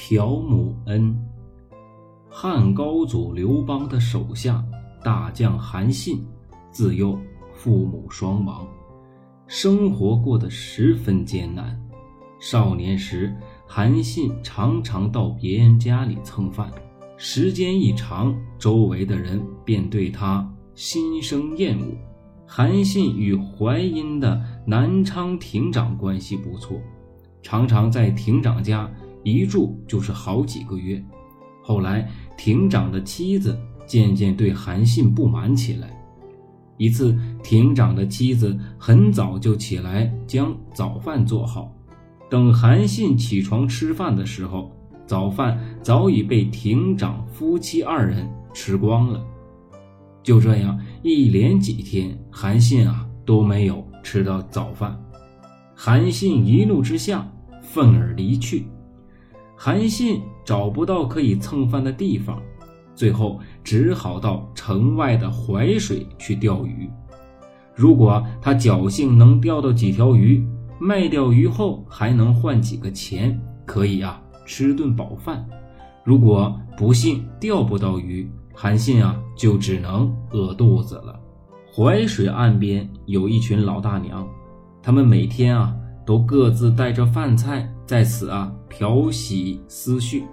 朴母恩。汉高祖刘邦的手下大将韩信，自幼父母双亡，生活过得十分艰难。少年时，韩信常常到别人家里蹭饭，时间一长，周围的人便对他心生厌恶。韩信与淮阴的南昌亭长关系不错，常常在亭长家一住就是好几个月。后来，亭长的妻子渐渐对韩信不满起来。一次，亭长的妻子很早就起来将早饭做好，等韩信起床吃饭的时候，早饭早已被亭长夫妻二人吃光了。就这样，一连几天，韩信啊都没有吃到早饭。韩信一怒之下，愤而离去。韩信找不到可以蹭饭的地方，最后只好到城外的淮水去钓鱼。如果他侥幸能钓到几条鱼，卖掉鱼后还能换几个钱，可以啊吃顿饱饭。如果不幸钓不到鱼，韩信啊就只能饿肚子了。淮水岸边有一群老大娘，他们每天啊。都各自带着饭菜在此啊漂洗思绪。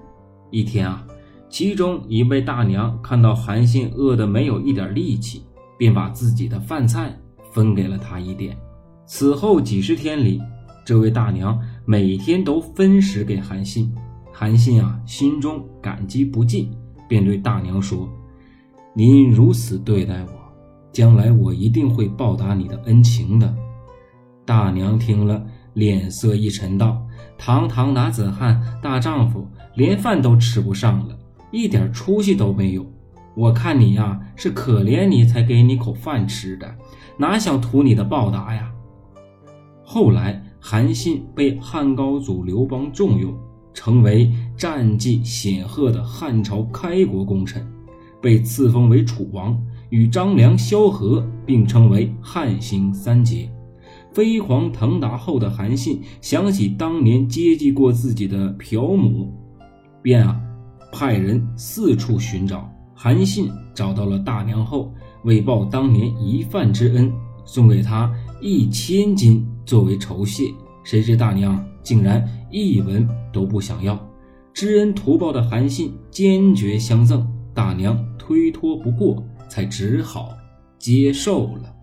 一天啊，其中一位大娘看到韩信饿得没有一点力气，便把自己的饭菜分给了他一点。此后几十天里，这位大娘每天都分食给韩信。韩信啊，心中感激不尽，便对大娘说：“您如此对待我，将来我一定会报答你的恩情的。”大娘听了。脸色一沉，道：“堂堂男子汉大丈夫，连饭都吃不上了，一点出息都没有。我看你呀，是可怜你才给你口饭吃的，哪想图你的报答呀？”后来，韩信被汉高祖刘邦重用，成为战绩显赫的汉朝开国功臣，被赐封为楚王，与张良、萧何并称为汉兴三杰。飞黄腾达后的韩信想起当年接济过自己的朴母，便啊派人四处寻找。韩信找到了大娘后，为报当年一饭之恩，送给他一千金作为酬谢。谁知大娘竟然一文都不想要，知恩图报的韩信坚决相赠，大娘推脱不过，才只好接受了。